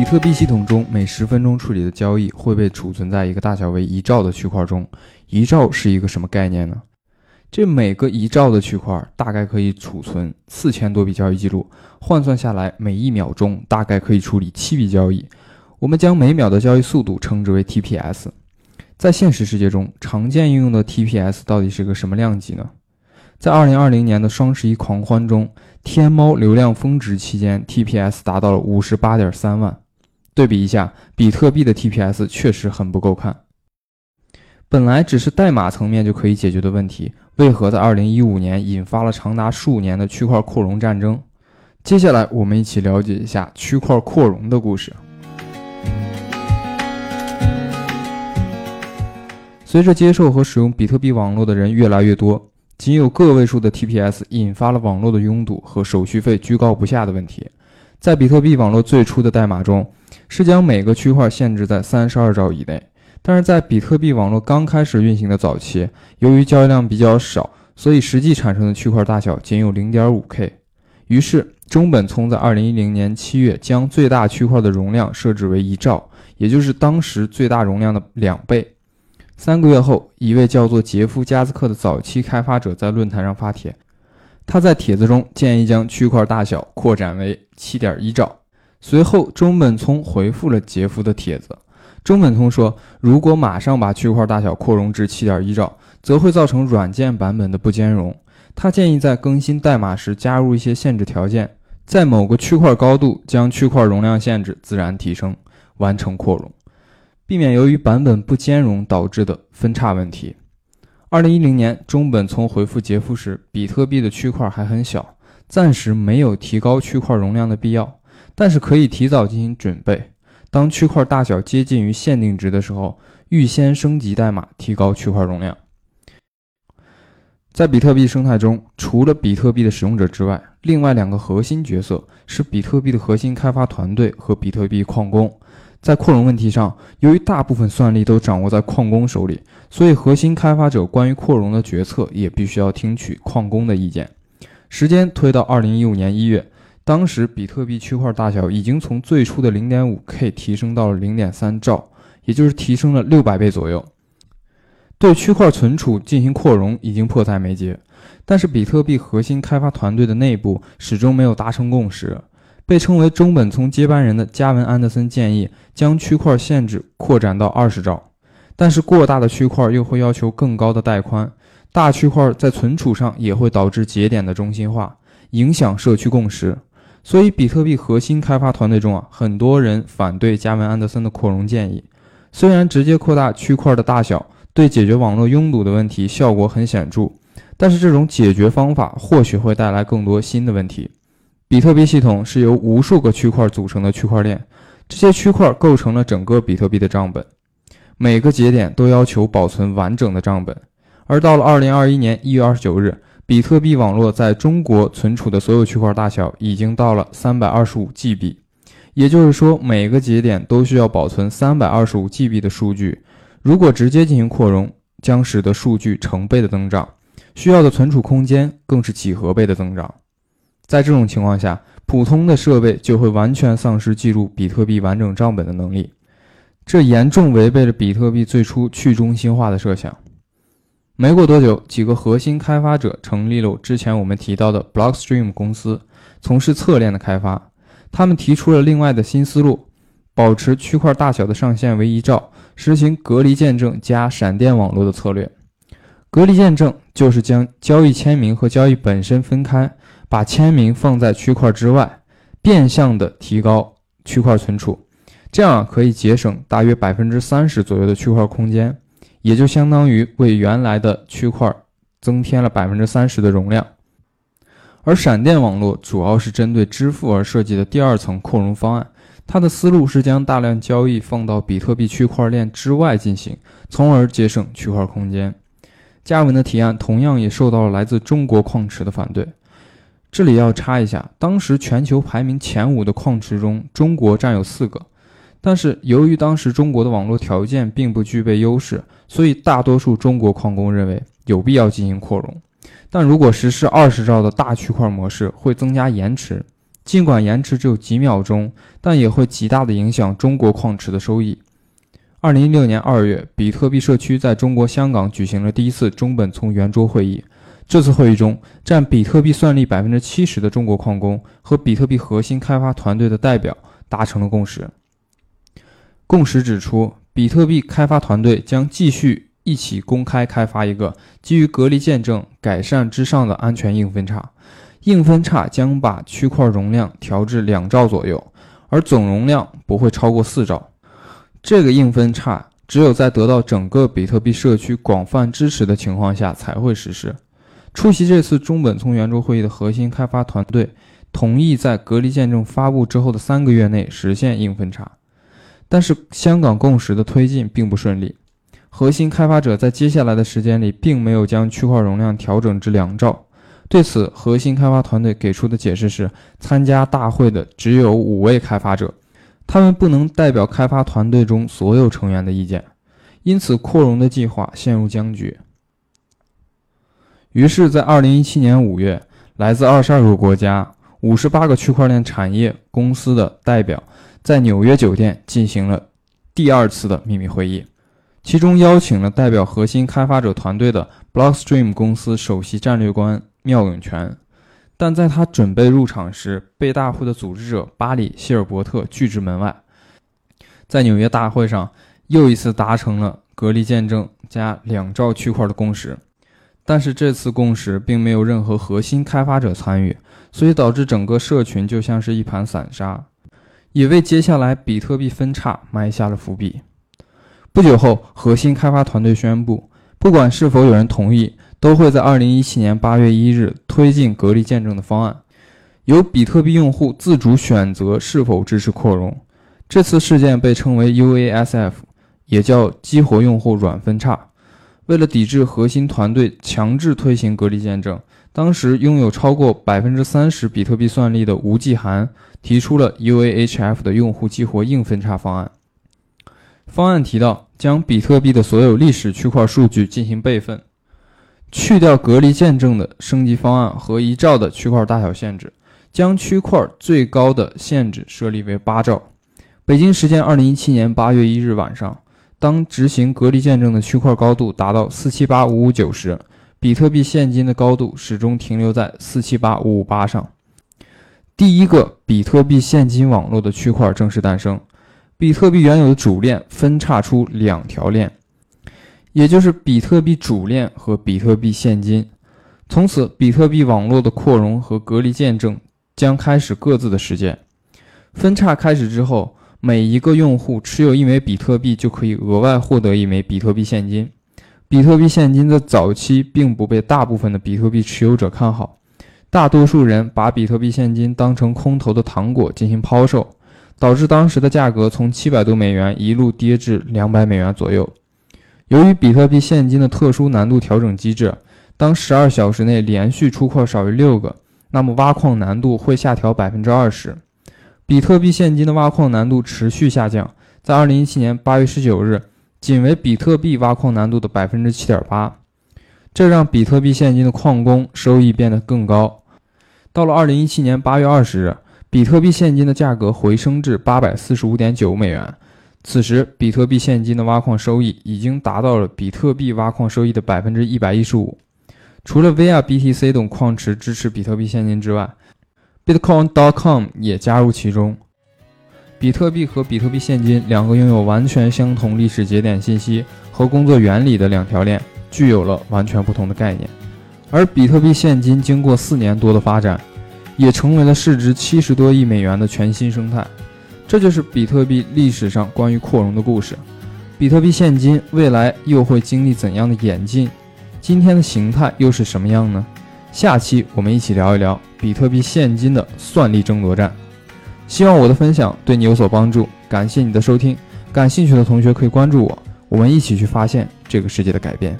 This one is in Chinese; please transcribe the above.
比特币系统中每十分钟处理的交易会被储存在一个大小为一兆的区块中。一兆是一个什么概念呢？这每个一兆的区块大概可以储存四千多笔交易记录，换算下来，每一秒钟大概可以处理七笔交易。我们将每秒的交易速度称之为 TPS。在现实世界中，常见应用的 TPS 到底是个什么量级呢？在二零二零年的双十一狂欢中，天猫流量峰值期间，TPS 达到了五十八点三万。对比一下，比特币的 TPS 确实很不够看。本来只是代码层面就可以解决的问题，为何在二零一五年引发了长达数年的区块扩容战争？接下来，我们一起了解一下区块扩容的故事。随着接受和使用比特币网络的人越来越多，仅有个位数的 TPS 引发了网络的拥堵和手续费居高不下的问题。在比特币网络最初的代码中，是将每个区块限制在三十二兆以内。但是在比特币网络刚开始运行的早期，由于交易量比较少，所以实际产生的区块大小仅有零点五 K。于是中本聪在二零一零年七月将最大区块的容量设置为一兆，也就是当时最大容量的两倍。三个月后，一位叫做杰夫·加斯克的早期开发者在论坛上发帖，他在帖子中建议将区块大小扩展为七点一兆。随后，中本聪回复了杰夫的帖子。中本聪说：“如果马上把区块大小扩容至7.1兆，则会造成软件版本的不兼容。他建议在更新代码时加入一些限制条件，在某个区块高度将区块容量限制自然提升，完成扩容，避免由于版本不兼容导致的分叉问题。”2010 年，中本聪回复杰夫时，比特币的区块还很小，暂时没有提高区块容量的必要，但是可以提早进行准备。当区块大小接近于限定值的时候，预先升级代码，提高区块容量。在比特币生态中，除了比特币的使用者之外，另外两个核心角色是比特币的核心开发团队和比特币矿工。在扩容问题上，由于大部分算力都掌握在矿工手里，所以核心开发者关于扩容的决策也必须要听取矿工的意见。时间推到二零一五年一月。当时，比特币区块大小已经从最初的零点五 K 提升到了零点三兆，也就是提升了六百倍左右。对区块存储进行扩容已经迫在眉睫，但是比特币核心开发团队的内部始终没有达成共识。被称为中本聪接班人的加文·安德森建议将区块限制扩展到二十兆，但是过大的区块又会要求更高的带宽，大区块在存储上也会导致节点的中心化，影响社区共识。所以，比特币核心开发团队中啊，很多人反对加文·安德森的扩容建议。虽然直接扩大区块的大小对解决网络拥堵的问题效果很显著，但是这种解决方法或许会带来更多新的问题。比特币系统是由无数个区块组成的区块链，这些区块构成了整个比特币的账本，每个节点都要求保存完整的账本。而到了2021年1月29日。比特币网络在中国存储的所有区块大小已经到了三百二十五 GB，也就是说，每个节点都需要保存三百二十五 GB 的数据。如果直接进行扩容，将使得数据成倍的增长，需要的存储空间更是几何倍的增长。在这种情况下，普通的设备就会完全丧失记录比特币完整账本的能力，这严重违背了比特币最初去中心化的设想。没过多久，几个核心开发者成立了之前我们提到的 Blockstream 公司，从事侧链的开发。他们提出了另外的新思路：保持区块大小的上限为一兆，实行隔离见证加闪电网络的策略。隔离见证就是将交易签名和交易本身分开，把签名放在区块之外，变相的提高区块存储，这样可以节省大约百分之三十左右的区块空间。也就相当于为原来的区块增添了百分之三十的容量，而闪电网络主要是针对支付而设计的第二层扩容方案。它的思路是将大量交易放到比特币区块链之外进行，从而节省区块空间。加文的提案同样也受到了来自中国矿池的反对。这里要插一下，当时全球排名前五的矿池中，中国占有四个。但是由于当时中国的网络条件并不具备优势，所以大多数中国矿工认为有必要进行扩容。但如果实施二十兆的大区块模式，会增加延迟，尽管延迟只有几秒钟，但也会极大的影响中国矿池的收益。二零一六年二月，比特币社区在中国香港举行了第一次中本聪圆桌会议。这次会议中，占比特币算力百分之七十的中国矿工和比特币核心开发团队的代表达成了共识。共识指出，比特币开发团队将继续一起公开开发一个基于隔离见证改善之上的安全硬分叉。硬分叉将把区块容量调至两兆左右，而总容量不会超过四兆。这个硬分叉只有在得到整个比特币社区广泛支持的情况下才会实施。出席这次中本聪圆桌会议的核心开发团队同意在隔离见证发布之后的三个月内实现硬分叉，但是香港共识的推进并不顺利。核心开发者在接下来的时间里并没有将区块容量调整至两兆。对此，核心开发团队给出的解释是：参加大会的只有五位开发者，他们不能代表开发团队中所有成员的意见，因此扩容的计划陷入僵局。于是，在二零一七年五月，来自二十二个国家、五十八个区块链产业公司的代表在纽约酒店进行了第二次的秘密会议，其中邀请了代表核心开发者团队的 Blockstream 公司首席战略官缪永泉。但在他准备入场时，被大会的组织者巴里希尔伯特拒之门外。在纽约大会上，又一次达成了隔离见证加两兆区块的共识。但是这次共识并没有任何核心开发者参与，所以导致整个社群就像是一盘散沙，也为接下来比特币分叉埋下了伏笔。不久后，核心开发团队宣布，不管是否有人同意，都会在2017年8月1日推进隔离见证的方案，由比特币用户自主选择是否支持扩容。这次事件被称为 UASF，也叫激活用户软分叉。为了抵制核心团队强制推行隔离见证，当时拥有超过百分之三十比特币算力的吴继涵提出了 UAHF 的用户激活硬分叉方案。方案提到，将比特币的所有历史区块数据进行备份，去掉隔离见证的升级方案和一兆的区块大小限制，将区块最高的限制设立为八兆。北京时间二零一七年八月一日晚上。当执行隔离见证的区块高度达到四七八五五九时，比特币现金的高度始终停留在四七八五五八上。第一个比特币现金网络的区块正式诞生，比特币原有的主链分叉出两条链，也就是比特币主链和比特币现金。从此，比特币网络的扩容和隔离见证将开始各自的实践。分叉开始之后。每一个用户持有一枚比特币就可以额外获得一枚比特币现金。比特币现金的早期并不被大部分的比特币持有者看好，大多数人把比特币现金当成空头的糖果进行抛售，导致当时的价格从七百多美元一路跌至两百美元左右。由于比特币现金的特殊难度调整机制，当十二小时内连续出块少于六个，那么挖矿难度会下调百分之二十。比特币现金的挖矿难度持续下降，在二零一七年八月十九日，仅为比特币挖矿难度的百分之七点八，这让比特币现金的矿工收益变得更高。到了二零一七年八月二十日，比特币现金的价格回升至八百四十五点九美元，此时比特币现金的挖矿收益已经达到了比特币挖矿收益的百分之一百一十五。除了 VR BTC 等矿池支持比特币现金之外，Bitcoin.com 也加入其中。比特币和比特币现金两个拥有完全相同历史节点信息和工作原理的两条链，具有了完全不同的概念。而比特币现金经过四年多的发展，也成为了市值七十多亿美元的全新生态。这就是比特币历史上关于扩容的故事。比特币现金未来又会经历怎样的演进？今天的形态又是什么样呢？下期我们一起聊一聊比特币现金的算力争夺战。希望我的分享对你有所帮助，感谢你的收听。感兴趣的同学可以关注我，我们一起去发现这个世界的改变。